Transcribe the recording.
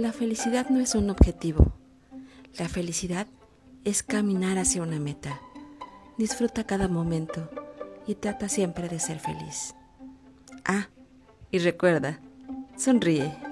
La felicidad no es un objetivo. La felicidad es caminar hacia una meta. Disfruta cada momento y trata siempre de ser feliz. Ah, y recuerda, sonríe.